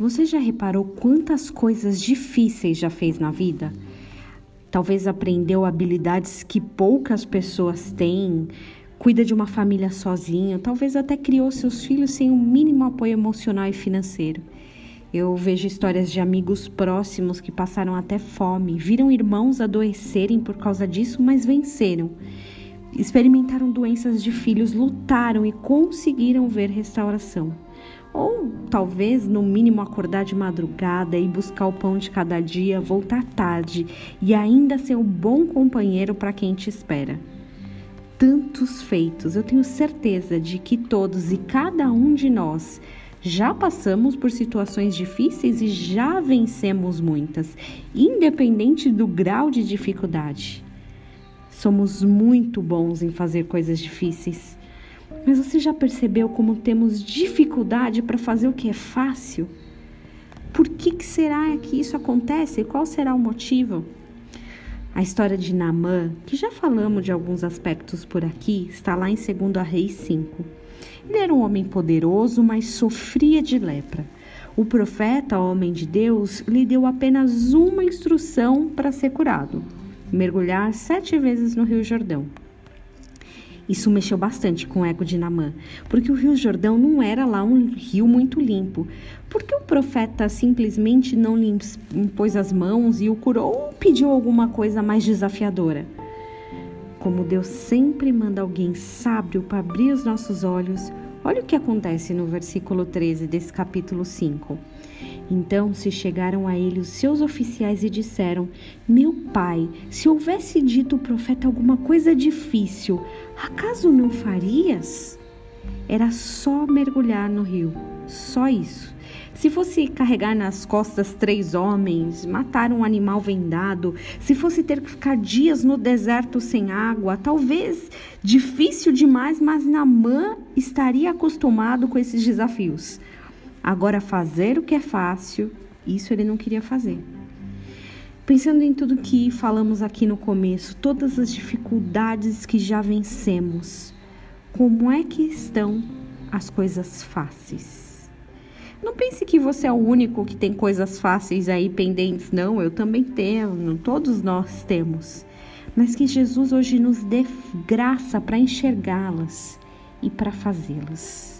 Você já reparou quantas coisas difíceis já fez na vida? Talvez aprendeu habilidades que poucas pessoas têm, cuida de uma família sozinho, talvez até criou seus filhos sem o um mínimo apoio emocional e financeiro. Eu vejo histórias de amigos próximos que passaram até fome, viram irmãos adoecerem por causa disso, mas venceram. Experimentaram doenças de filhos, lutaram e conseguiram ver restauração. Ou talvez, no mínimo, acordar de madrugada e buscar o pão de cada dia, voltar tarde e ainda ser um bom companheiro para quem te espera. Tantos feitos, eu tenho certeza de que todos e cada um de nós já passamos por situações difíceis e já vencemos muitas, independente do grau de dificuldade. Somos muito bons em fazer coisas difíceis mas você já percebeu como temos dificuldade para fazer o que é fácil? Por que, que será que isso acontece? Qual será o motivo? A história de Naamã, que já falamos de alguns aspectos por aqui, está lá em 2 Reis 5. Ele era um homem poderoso, mas sofria de lepra. O profeta, homem de Deus, lhe deu apenas uma instrução para ser curado: mergulhar sete vezes no Rio Jordão. Isso mexeu bastante com o ego de Namã, porque o Rio Jordão não era lá um rio muito limpo. Porque o profeta simplesmente não lhe impôs as mãos e o curou ou pediu alguma coisa mais desafiadora? Como Deus sempre manda alguém sábio para abrir os nossos olhos, olha o que acontece no versículo 13 desse capítulo 5. Então se chegaram a ele os seus oficiais e disseram: Meu pai, se houvesse dito o profeta alguma coisa difícil, acaso não farias? Era só mergulhar no rio, só isso. Se fosse carregar nas costas três homens, matar um animal vendado, se fosse ter que ficar dias no deserto sem água, talvez difícil demais, mas Namã estaria acostumado com esses desafios. Agora, fazer o que é fácil, isso ele não queria fazer. Pensando em tudo que falamos aqui no começo, todas as dificuldades que já vencemos, como é que estão as coisas fáceis? Não pense que você é o único que tem coisas fáceis aí pendentes, não, eu também tenho, todos nós temos. Mas que Jesus hoje nos dê graça para enxergá-las e para fazê-las.